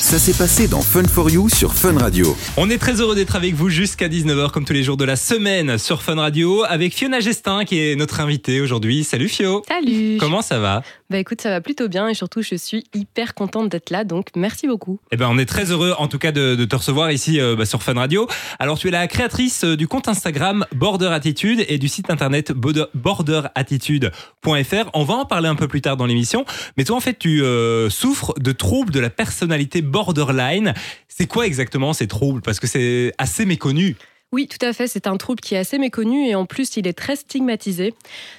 Ça s'est passé dans Fun for You sur Fun Radio. On est très heureux d'être avec vous jusqu'à 19h comme tous les jours de la semaine sur Fun Radio avec Fiona Gestin qui est notre invitée aujourd'hui. Salut Fio. Salut. Comment ça va? Bah écoute, ça va plutôt bien et surtout je suis hyper contente d'être là donc merci beaucoup. Eh ben on est très heureux en tout cas de, te recevoir ici euh, bah, sur Fun Radio. Alors tu es la créatrice euh, du compte Instagram Border Attitude et du site internet border- borderattitude.fr. On va en parler un peu plus tard dans l'émission. Mais toi en fait tu euh, souffres de troubles de la personnalité borderline. C'est quoi exactement ces troubles? Parce que c'est assez méconnu. Oui, tout à fait, c'est un trouble qui est assez méconnu et en plus il est très stigmatisé.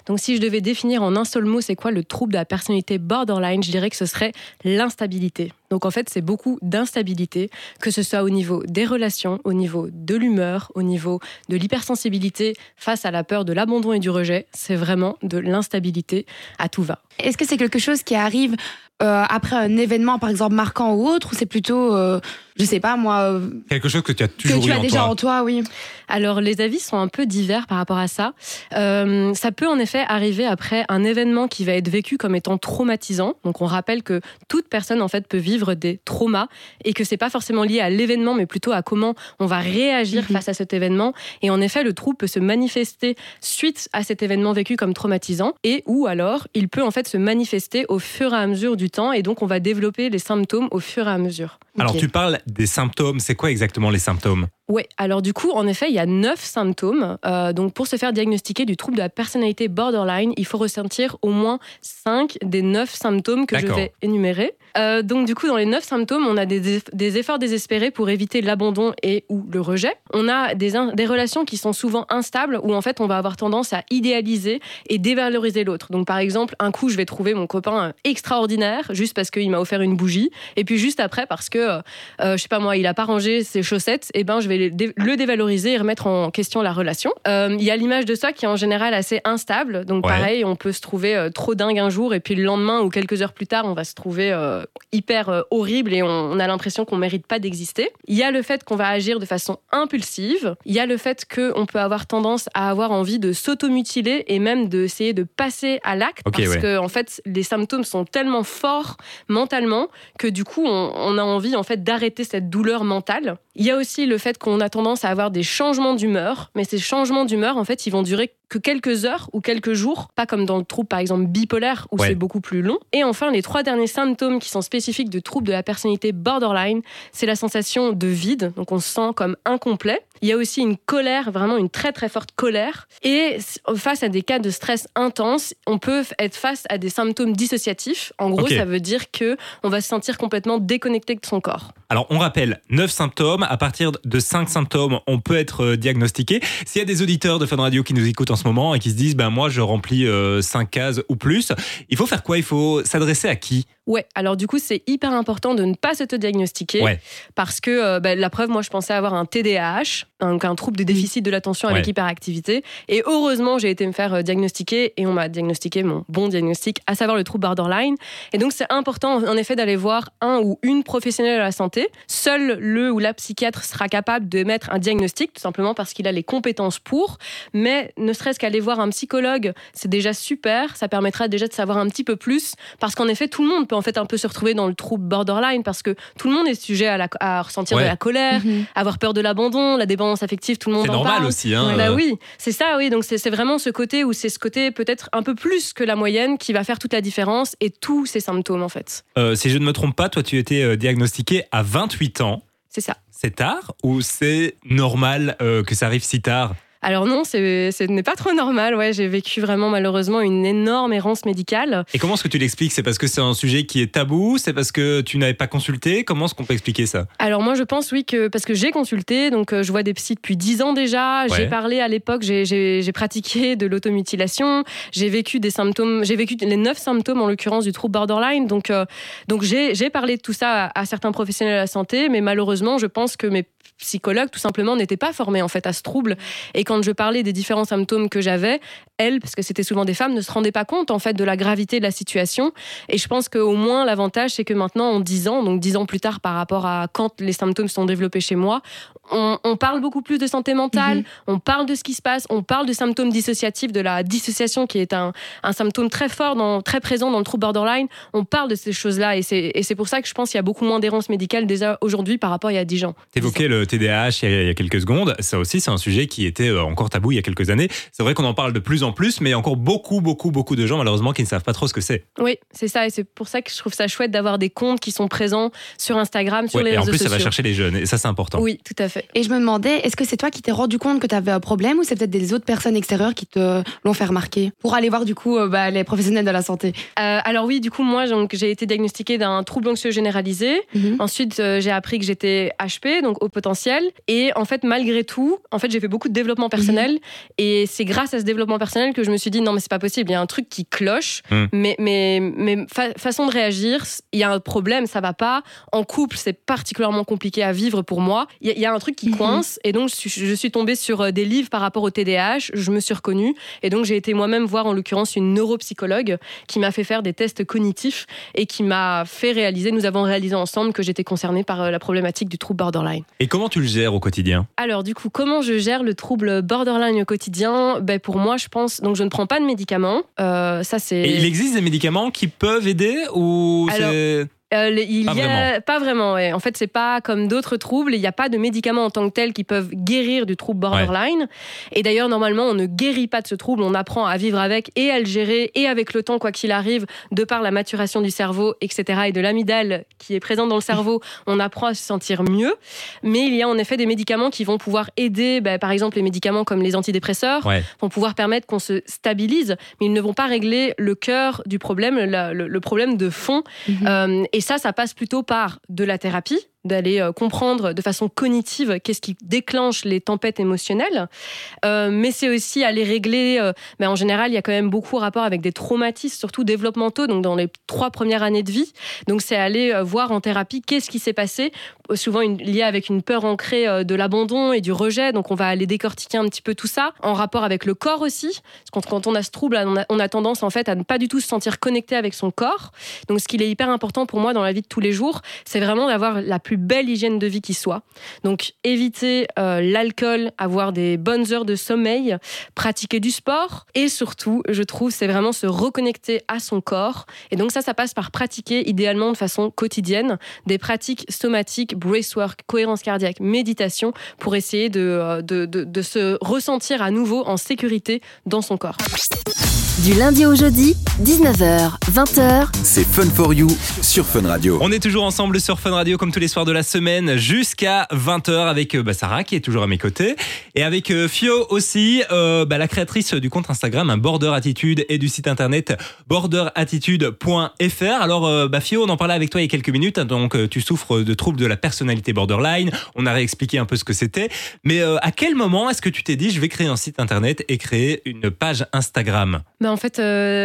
Donc si je devais définir en un seul mot c'est quoi le trouble de la personnalité borderline, je dirais que ce serait l'instabilité. Donc en fait c'est beaucoup d'instabilité, que ce soit au niveau des relations, au niveau de l'humeur, au niveau de l'hypersensibilité face à la peur de l'abandon et du rejet, c'est vraiment de l'instabilité à tout va. Est-ce que c'est quelque chose qui arrive euh, après un événement, par exemple, marquant ou autre, ou c'est plutôt, euh, je sais pas moi, euh, Quelque chose que tu as que toujours tu eu as en déjà toi. en toi, oui. Alors les avis sont un peu divers par rapport à ça. Euh, ça peut en effet arriver après un événement qui va être vécu comme étant traumatisant. Donc on rappelle que toute personne en fait peut vivre des traumas et que c'est pas forcément lié à l'événement mais plutôt à comment on va réagir Mhm. face à cet événement. Et en effet le trouble peut se manifester suite à cet événement vécu comme traumatisant et ou alors il peut en fait se manifester au fur et à mesure du temps et donc on va développer les symptômes au fur et à mesure. Alors tu parles des symptômes. C'est quoi exactement les symptômes? Oui, alors du coup, en effet, il y a neuf symptômes. Euh, donc, pour se faire diagnostiquer du trouble de la personnalité borderline, il faut ressentir au moins cinq des neuf symptômes que je vais énumérer. Euh, donc, du coup, dans les neuf symptômes, on a des, eff- des efforts désespérés pour éviter l'abandon et ou le rejet. On a des, relations qui sont souvent instables, où en fait, on va avoir tendance à idéaliser et dévaloriser l'autre. Donc, par exemple, un coup, je vais trouver mon copain euh, extraordinaire juste parce qu'il m'a offert une bougie, et puis juste après, parce que euh, euh, je sais pas moi, il a pas rangé ses chaussettes, et ben je vais le dé- le dévaloriser et remettre en question la relation. Euh, Il y a l'image de soi qui est en général assez instable, donc Ouais. pareil, on peut se trouver euh, trop dingue un jour et puis le lendemain ou quelques heures plus tard, on va se trouver euh, hyper horrible et on, on a l'impression qu'on mérite pas d'exister. Il y a le fait qu'on va agir de façon impulsive. Il y a le fait qu'on peut avoir tendance à avoir envie de s'automutiler et même d'essayer de passer à l'acte parce ouais. que en fait les symptômes sont tellement forts mentalement que du coup on, on a envie en fait d'arrêter cette douleur mentale. Il y a aussi le fait qu'on a tendance à avoir des changements d'humeur, mais ces changements d'humeur en fait ils vont durer que quelques heures ou quelques jours, pas comme dans le trouble par exemple bipolaire où Ouais. c'est beaucoup plus long. Et enfin les trois derniers symptômes qui sont spécifiques de troubles de la personnalité borderline, c'est la sensation de vide, donc on se sent comme incomplet. Il y a aussi une colère, vraiment une très très forte colère. Et face à des cas de stress intense, on peut être face à des symptômes dissociatifs. En gros, ça veut dire que on va se sentir complètement déconnecté de son corps. Alors, on rappelle 9 symptômes. À partir de 5 symptômes, on peut être euh, diagnostiqué. S'il y a des auditeurs de Fun Radio qui nous écoutent en moment et qui se disent, ben moi, je remplis 5 cases ou plus, il faut faire quoi? Il faut s'adresser à qui? Ouais, alors du coup, c'est hyper important de ne pas s'auto-diagnostiquer Ouais. parce que euh, bah, la preuve, moi, je pensais avoir un TDAH, donc un trouble de déficit de l'attention avec Ouais. hyperactivité. Et heureusement, j'ai été me faire euh, diagnostiquer et on m'a diagnostiqué mon bon diagnostic, à savoir le trouble borderline. Et donc, c'est important, en effet, d'aller voir un ou une professionnelle de la santé. Seul le ou la psychiatre sera capable de mettre un diagnostic, tout simplement parce qu'il a les compétences pour. Mais ne serait-ce qu'aller voir un psychologue, c'est déjà super. Ça permettra déjà de savoir un petit peu plus. Parce qu'en effet, tout le monde peut en fait un peu se retrouver dans le trouble borderline parce que tout le monde est sujet à, la- à ressentir Ouais. de la colère, Mhm. avoir peur de l'abandon, la dépendance affective, tout le monde C'est en normal parle. aussi. Hein, Bah euh, oui, c'est ça, oui. Donc c'est c'est vraiment ce côté où c'est ce côté peut-être un peu plus que la moyenne qui va faire toute la différence et tous ces symptômes en fait. euh, si je ne me trompe pas, toi, tu étais euh, diagnostiqué à 28 ans. C'est ça. C'est tard ou c'est normal euh, que ça arrive si tard? Alors non, ce n'est pas trop normal. Ouais, j'ai vécu vraiment malheureusement une énorme errance médicale. Et comment est-ce que tu l'expliques? C'est parce que c'est un sujet qui est tabou? C'est parce que tu n'avais pas consulté? Comment est-ce qu'on peut expliquer ça? Alors moi je pense oui que parce que j'ai consulté, donc euh, je vois des psys depuis 10 ans déjà, Ouais. j'ai parlé à l'époque, j'ai- pratiqué de l'automutilation, j'ai vécu des symptômes, j'ai vécu les neuf symptômes en l'occurrence du trouble borderline, donc, euh, donc j'ai j'ai parlé de tout ça à, à certains professionnels de la santé, mais malheureusement je pense que mes psychologues tout simplement n'étaient pas formés en fait à ce trouble et quand je parlais des différents symptômes que j'avais, elles, parce que c'était souvent des femmes, ne se rendaient pas compte en fait de la gravité de la situation. Et je pense qu'au moins l'avantage, c'est que maintenant, en 10 ans, donc 10 ans plus tard par rapport à quand les symptômes sont développés chez moi, on, on parle beaucoup plus de santé mentale, Mhm. on parle de ce qui se passe, on parle de symptômes dissociatifs, de la dissociation qui est un, un symptôme très fort, dans, très présent dans le trouble borderline. On parle de ces choses-là et c'est et c'est pour ça que je pense qu'il y a beaucoup moins d'errance médicale déjà aujourd'hui par rapport à il y a 10 ans. T'évoquais le TDAH il y, a, il y a quelques secondes. Ça aussi, c'est un sujet qui était euh, encore tabou il y a quelques années. C'est vrai qu'on en parle de plus en plus, mais il y a encore beaucoup, beaucoup, beaucoup de gens, malheureusement, qui ne savent pas trop ce que c'est. Oui, c'est ça et c'est pour ça que je trouve ça chouette d'avoir des comptes qui sont présents sur Instagram, sur Ouais, les et en réseaux plus, ça sociaux. va chercher les jeunes, et ça, c'est important. Oui, tout à fait. Et je me demandais, est-ce que c'est toi qui t'es rendu compte que tu avais un problème ou c'est peut-être des autres personnes extérieures qui te l'ont fait remarquer Pour aller voir du coup euh, bah, les professionnels de la santé? Euh, alors oui, du coup, moi, donc, j'ai été diagnostiquée d'un trouble anxieux généralisé. Mhm. Ensuite, euh, j'ai appris que j'étais HP, donc au potentiel. Et en fait, malgré tout, en fait, j'ai fait beaucoup de développement personnel. Et c'est grâce à ce développement personnel que je me suis dit non, mais c'est pas possible. Il y a un truc qui cloche. Mhm. Mais mais mais fa- façon de réagir, il y a un problème, ça va pas. En couple, c'est particulièrement compliqué à vivre pour moi. Il y, a- il y a un truc qui Mhm. coince. Et donc, je suis, je suis tombée sur euh, des livres par rapport au TDAH. Je me suis reconnue. Et donc, j'ai été moi-même voir en l'occurrence une neuropsychologue qui m'a fait faire des tests cognitifs et qui m'a fait réaliser, nous avons réalisé ensemble que j'étais concernée par euh, la problématique du trouble borderline. Et comment tu le gères au quotidien Alors du coup, comment je gère le trouble borderline au quotidien? Ben, Pour moi, je pense, donc je ne prends pas de médicaments. Euh, ça c'est... Et il existe des médicaments qui peuvent aider ou Alors. Euh, les- il Pas y a vraiment. pas vraiment. ouais. En fait, c'est pas comme d'autres troubles. Il n'y a pas de médicaments en tant que tels qui peuvent guérir du trouble borderline. Et d'ailleurs, normalement, on ne guérit pas de ce trouble. On apprend à vivre avec et à le gérer et avec le temps, quoi qu'il arrive, de par la maturation du cerveau, etc. et de l'amygdale qui est présente dans le cerveau, on apprend à se sentir mieux. Mais il y a en effet des médicaments qui vont pouvoir aider. ben, par exemple, les médicaments comme les antidépresseurs Ouais. vont pouvoir permettre qu'on se stabilise, mais ils ne vont pas régler le cœur du problème, la- le, le problème de fond. Mhm. Euh, et ça, ça passe plutôt par de la thérapie, d'aller euh, comprendre de façon cognitive qu'est-ce qui déclenche les tempêtes émotionnelles. Euh, mais c'est aussi aller régler, euh, mais en général, il y a quand même beaucoup rapport avec des traumatismes, surtout développementaux, donc dans les trois premières années de vie. Donc c'est aller voir en thérapie qu'est-ce qui s'est passé, souvent une- lié avec une peur ancrée de l'abandon et du rejet. Donc on va aller décortiquer un petit peu tout ça, en rapport avec le corps aussi. Parce que quand, on a ce trouble, on a, tendance en fait à ne pas du tout se sentir connecté avec son corps. Donc ce qu'il est hyper important pour moi dans la vie de tous les jours, c'est vraiment d'avoir la plus belle hygiène de vie qui soit. Donc éviter euh, l'alcool, avoir des bonnes heures de sommeil, pratiquer du sport et surtout, je trouve, c'est vraiment se reconnecter à son corps. Et donc ça, ça passe par pratiquer idéalement de façon quotidienne des pratiques somatiques, bracework, cohérence cardiaque, méditation pour essayer de, euh, de, de, de se ressentir à nouveau en sécurité dans son corps. Du lundi au jeudi, 19h, 20h, C'est Fun for You sur Fun Radio. On est toujours ensemble sur Fun Radio comme tous les soirs de la semaine jusqu'à 20h avec euh, bah, Sarah qui est toujours à mes côtés. Et avec euh, Fio aussi, euh, bah, la créatrice du compte Instagram un Border Attitude et du site internet borderattitude.fr. Alors bah, Fio, on en parlait avec toi il y a quelques minutes, hein, donc tu souffres de troubles de la personnalité borderline, on a réexpliqué un peu ce que c'était, mais à quel moment est-ce que tu t'es dit je vais créer un site internet et créer une page Instagram? Ben en fait,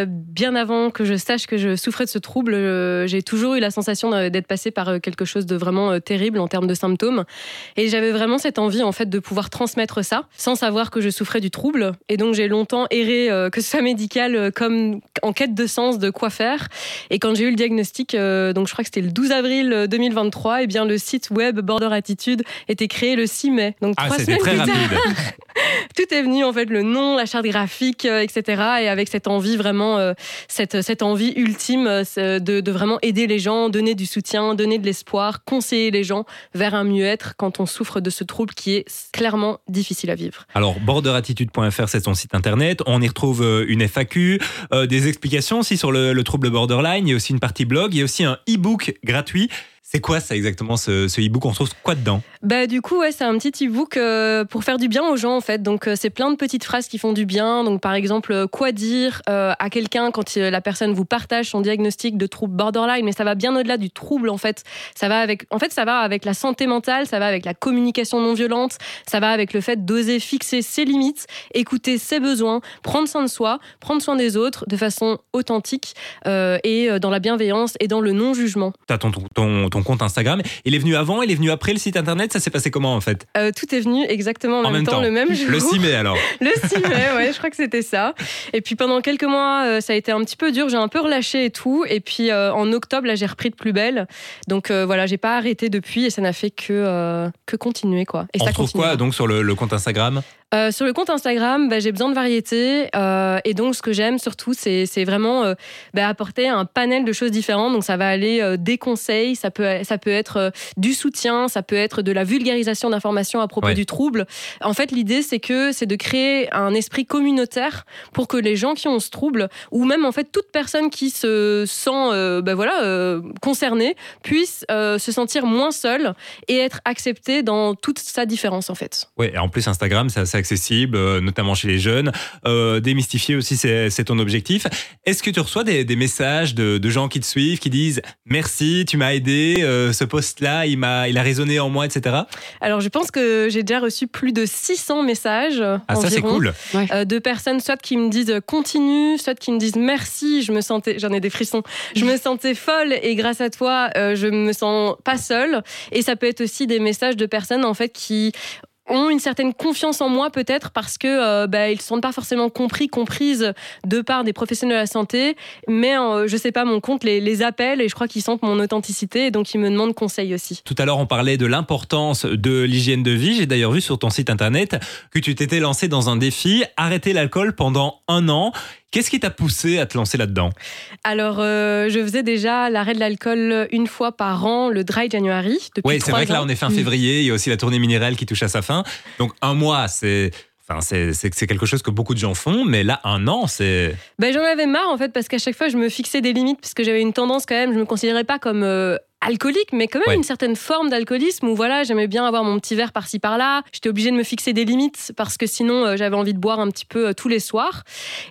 bien avant que je sache que je souffrais de ce trouble, j'ai toujours eu la sensation d'être passée par quelque chose de vraiment euh, terrible en termes de symptômes. Et j'avais vraiment cette envie en fait de pouvoir transmettre ça sans savoir que je souffrais du trouble. Et donc j'ai longtemps erré, euh, que ce soit médical, euh, comme en quête de sens de quoi faire. Et quand j'ai eu le diagnostic, euh, donc je crois que c'était le 12 avril euh, 2023, et bien le site web Border Attitude était créé le 6 mai. Donc Ah, trois c'était semaines très plus tard rapide. tout est venu en fait le nom, la charte graphique, euh, etc. Et avec cette envie vraiment, cette, cette envie ultime de, de vraiment aider les gens, donner du soutien, donner de l'espoir, conseiller les gens vers un mieux-être quand on souffre de ce trouble qui est clairement difficile à vivre. Alors, borderattitude.fr, c'est son site internet. On y retrouve euh, une FAQ, euh, des explications aussi sur le, le trouble borderline. Il y a aussi une partie blog. Il y a aussi un e-book gratuit. C'est quoi ça exactement, ce, ce e-book? On trouve quoi dedans? Bah du coup ouais c'est un petit e-book euh, pour faire du bien aux gens en fait. Donc euh, c'est plein de petites phrases qui font du bien. Donc par exemple euh, quoi dire euh, à quelqu'un quand la personne vous partage son diagnostic de trouble borderline? Mais ça va bien au-delà du trouble en fait. Ça va avec en fait ça va avec la santé mentale ça va avec la communication non violente ça va avec le fait d'oser fixer ses limites écouter ses besoins prendre soin de soi prendre soin des autres de façon authentique et dans la bienveillance et dans le non jugement T'as ton, ton, ton ton compte Instagram. Il est venu avant, il est venu après le site internet. Ça s'est passé comment en fait Euh, tout est venu exactement en, même, temps, le même jour. Le 6 mai alors. Le 6 mai, ouais, je crois que c'était ça. Et puis pendant quelques mois, euh, ça a été un petit peu dur. J'ai un peu relâché et tout. Et puis euh, en octobre, là, j'ai repris de plus belle. Donc euh, voilà, j'ai pas arrêté depuis et ça n'a fait que que continuer quoi. Et On ça trouve continue. quoi donc sur le, le compte Instagram? Euh, sur le compte Instagram, bah, j'ai besoin de variété euh, et donc ce que j'aime surtout, c'est vraiment euh, bah, apporter un panel de choses différentes. Donc ça va aller des conseils, ça peut ça peut être euh, du soutien, ça peut être de la vulgarisation d'informations à propos Ouais. du trouble. En fait, l'idée c'est que c'est de créer un esprit communautaire pour que les gens qui ont ce trouble ou même en fait toute personne qui se sent euh, bah, voilà euh, concernée puisse euh, se sentir moins seule et être acceptée dans toute sa différence en fait. Ouais, et en plus Instagram, c'est assez accessible, euh, notamment chez les jeunes. Euh, démystifier aussi, c'est c'est ton objectif. Est-ce que tu reçois des, des messages de, de gens qui te suivent, qui disent merci, tu m'as aidé, euh, ce post-là, il m'a, il a résonné en moi, etc. Alors, je pense que j'ai déjà reçu plus de 600 messages. Ah ça c'est environ, cool. euh, de personnes, soit qui me disent euh, continue, soit qui me disent merci. Je me sentais, j'en ai des frissons. Je me sentais folle et grâce à toi, euh, je me sens pas seule. Et ça peut être aussi des messages de personnes en fait qui ont une certaine confiance en moi peut-être parce que euh, bah, ils ne sentent pas forcément compris, comprises de par des professionnels de la santé, mais euh, je sais pas, mon compte les, les appelle et je crois qu'ils sentent mon authenticité et donc ils me demandent conseil aussi. Tout à l'heure, on parlait de l'importance de l'hygiène de vie. J'ai d'ailleurs vu sur ton site internet que tu t'étais lancé dans un défi, arrêter l'alcool pendant un an. Qu'est-ce qui t'a poussé à te lancer là-dedans? Alors, euh, je faisais déjà l'arrêt de l'alcool une fois par an, le dry January, Oui, c'est vrai que là, on est fin février. Il y a aussi la tournée minérale qui touche à sa fin. Donc, un mois, c'est. Enfin, c'est quelque chose que beaucoup de gens font, mais là, un an, c'est. Ben, j'en avais marre en fait parce qu'à chaque fois je me fixais des limites parce que j'avais une tendance quand même, je me considérais pas comme euh, alcoolique, mais quand même Ouais. une certaine forme d'alcoolisme où voilà, j'aimais bien avoir mon petit verre par-ci par-là. J'étais obligée de me fixer des limites parce que sinon euh, j'avais envie de boire un petit peu euh, tous les soirs.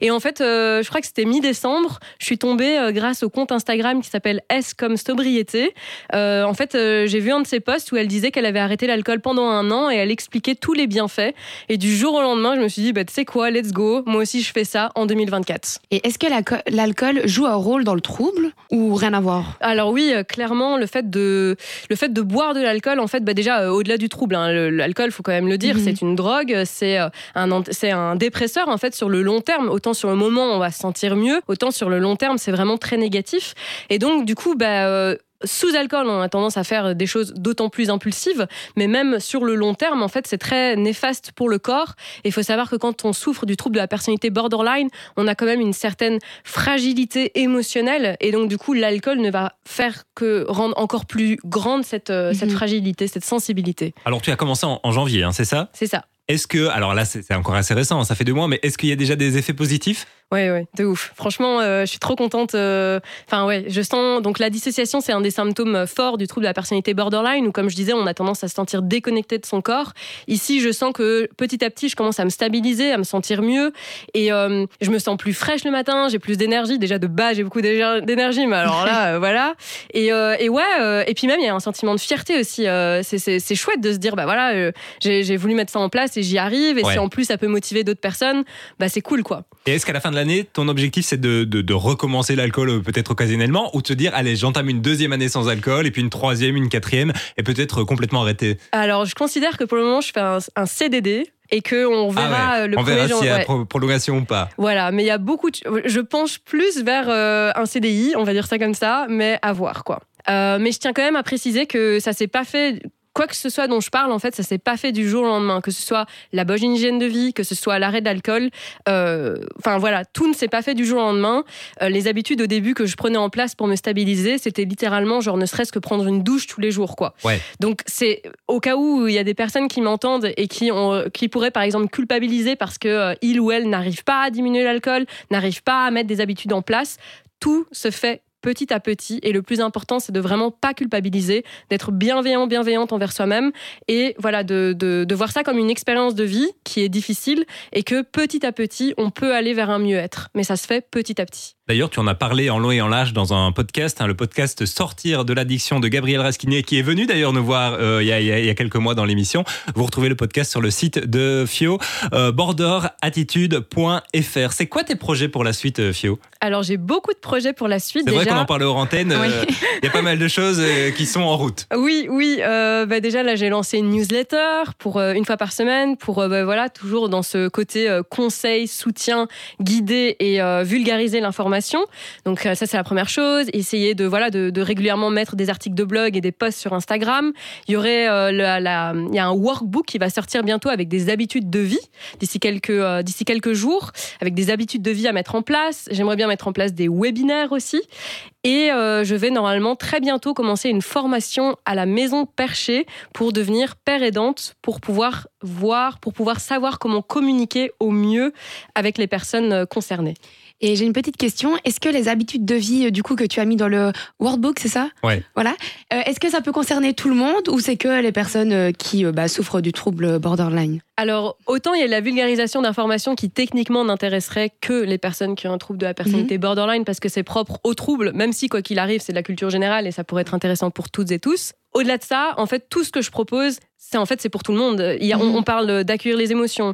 Et en fait, euh, je crois que c'était mi-décembre, je suis tombée euh, grâce au compte Instagram qui s'appelle S comme sobriété. Euh, en fait, euh, j'ai vu un de ses posts où elle disait qu'elle avait arrêté l'alcool pendant un an et elle expliquait tous les bienfaits. Et du jour au lendemain, je me suis dit, bah, tu sais quoi, let's go, moi aussi je fais ça en 2024. Et est-ce que l'alco- l'alcool joue un rôle dans le trouble ou rien à voir? Alors oui, euh, clairement, le fait de le fait de boire de l'alcool, en fait, bah déjà euh, au-delà du trouble, hein, le- l'alcool, faut quand même le dire, Mhm. c'est une drogue, c'est euh, un c'est un dépresseur en fait sur le long terme. Autant sur le moment on va se sentir mieux, autant sur le long terme c'est vraiment très négatif. Et donc du coup, bah euh, sous alcool, on a tendance à faire des choses d'autant plus impulsives, mais même sur le long terme, en fait, c'est très néfaste pour le corps. Et il faut savoir que quand on souffre du trouble de la personnalité borderline, on a quand même une certaine fragilité émotionnelle. Et donc, du coup, l'alcool ne va faire que rendre encore plus grande cette, euh, cette Mhm. fragilité, cette sensibilité. Alors, tu as commencé en, en janvier, hein, c'est ça? C'est ça. Est-ce que. Alors là, c'est c'est encore assez récent, hein, ça fait deux mois, mais est-ce qu'il y a déjà des effets positifs? Ouais, ouais, de ouf. Franchement, euh, je suis trop contente. euh, Enfin, ouais, je sens. Donc, la dissociation, c'est un des symptômes forts du trouble de la personnalité borderline, où, comme je disais, on a tendance à se sentir déconnecté de son corps. Ici, je sens que petit à petit, je commence à me stabiliser, à me sentir mieux. Et euh, je me sens plus fraîche le matin, j'ai plus d'énergie. Déjà, de base, j'ai beaucoup d'énergie, mais alors là, euh, voilà. Et, euh, et ouais, euh, et puis même, il y a un sentiment de fierté aussi. euh, c'est- chouette de se dire, bah voilà, euh, j'ai j'ai voulu mettre ça en place et j'y arrive. Et Ouais. si en plus, ça peut motiver d'autres personnes, bah c'est cool, quoi. Et est-ce qu'à la fin de l'année, ton objectif, c'est de, de- de recommencer l'alcool euh, peut-être occasionnellement ou de te dire, allez, j'entame une deuxième année sans alcool, et puis une troisième, une quatrième, et peut-être euh, complètement arrêter Alors, je considère que pour le moment, je fais un, un CDD et que on verra Ah ouais, le On verra s'il y a ouais. prolongation ou pas. Voilà, mais il y a beaucoup. De... Je penche plus vers euh, un CDI, on va dire ça comme ça, mais à voir quoi. Euh, mais je tiens quand même à préciser que ça s'est pas fait. Quoi que ce soit dont je parle, en fait, ça s'est pas fait du jour au lendemain. Que ce soit la bonne hygiène de vie, que ce soit l'arrêt d'alcool. euh, Enfin voilà, tout ne s'est pas fait du jour au lendemain. Euh, les habitudes au début que je prenais en place pour me stabiliser, c'était littéralement genre ne serait-ce que prendre une douche tous les jours, quoi. Ouais. Donc c'est au cas où il y a des personnes qui m'entendent et qui ont, qui pourraient par exemple culpabiliser parce que euh, il ou elle n'arrive pas à diminuer l'alcool, n'arrive pas à mettre des habitudes en place. Tout se fait petit à petit et le plus important c'est de vraiment pas culpabiliser, d'être bienveillant, bienveillante envers soi-même et voilà de, de, de voir ça comme une expérience de vie qui est difficile et que petit à petit on peut aller vers un mieux-être, mais ça se fait petit à petit. D'ailleurs, tu en as parlé en long et en large dans un podcast, hein, le podcast Sortir de l'addiction de Gabriel Rasquinier, qui est venu d'ailleurs nous voir euh, il, y a, il, y a, quelques mois dans l'émission. Vous retrouvez le podcast sur le site de Fio, euh, borderattitude.fr. C'est quoi tes projets pour la suite, euh, Fio? Alors, j'ai beaucoup de projets pour la suite. C'est vrai qu'on en parlait aux antennes. Euh, il y a pas mal de choses qui sont en route. Oui, oui. Bah déjà, là, j'ai lancé une newsletter pour une fois par semaine, pour bah, voilà, toujours dans ce côté conseil, soutien, guider et vulgariser l'information donc euh, ça c'est la première chose. Essayer de voilà de, régulièrement mettre des articles de blog et des posts sur Instagram. Il y aurait euh, la, y a un workbook qui va sortir bientôt avec des habitudes de vie d'ici quelques euh, d'ici quelques jours avec des habitudes de vie à mettre en place. J'aimerais bien mettre en place des webinaires aussi. Et je vais normalement très bientôt commencer une formation à la maison perchée pour devenir père aidante, pour pouvoir voir, pour pouvoir savoir comment communiquer au mieux avec les personnes concernées. Et j'ai une petite question. Est-ce que les habitudes de vie, du coup, que tu as mis dans le workbook, c'est ça? Ouais. Voilà. Euh, est-ce que ça peut concerner tout le monde ou c'est que les personnes euh, qui euh, bah, souffrent du trouble borderline? Alors, autant il y a la vulgarisation d'informations qui techniquement n'intéresserait que les personnes qui ont un trouble de la personnalité mhm. borderline parce que c'est propre au trouble, même si quoi qu'il arrive, c'est de la culture générale et ça pourrait être intéressant pour toutes et tous. Au-delà de ça, en fait, tout ce que je propose, c'est en fait c'est pour tout le monde. Il y a, on, mhm. on, parle d'accueillir les émotions,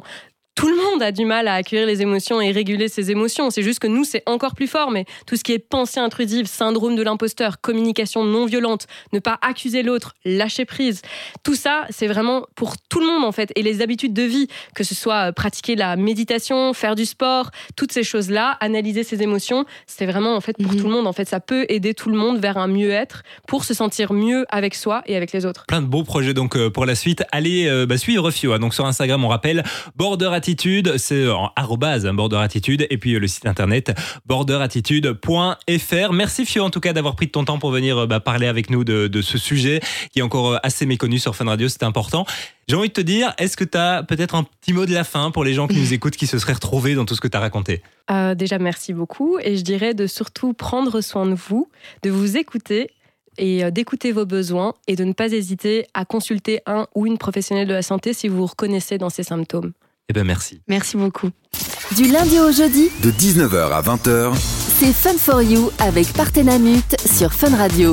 tout le monde a du mal à accueillir les émotions et réguler ses émotions. C'est juste que nous, c'est encore plus fort. Mais tout ce qui est pensée intrusive, syndrome de l'imposteur, communication non violente, ne pas accuser l'autre, lâcher prise, tout ça, c'est vraiment pour tout le monde en fait. Et les habitudes de vie, que ce soit pratiquer la méditation, faire du sport, toutes ces choses-là, analyser ses émotions, c'est vraiment en fait pour mhm. tout le monde. En fait, ça peut aider tout le monde vers un mieux-être pour se sentir mieux avec soi et avec les autres. Plein de beaux projets donc euh, pour la suite. Allez euh, bah, suivre Fio. Hein. Donc sur Instagram, on rappelle Border Attitude, c'est en arrobase hein, Border Attitude, et puis euh, le site internet borderattitude.fr. Merci Fio en tout cas d'avoir pris de ton temps pour venir euh, bah, parler avec nous de, ce sujet qui est encore euh, assez méconnu sur Fun Radio, c'est important. J'ai envie de te dire, est-ce que tu as peut-être un petit mot de la fin pour les gens qui nous écoutent, qui se seraient retrouvés dans tout ce que tu as raconté Déjà, merci beaucoup. Et je dirais de surtout prendre soin de vous, de vous écouter et d'écouter vos besoins et de ne pas hésiter à consulter un ou une professionnelle de la santé si vous vous reconnaissez dans ces symptômes. Eh bien, merci. Merci beaucoup. Du lundi au jeudi, de 19h à 20h, c'est Fun for You avec Partenamut sur Fun Radio.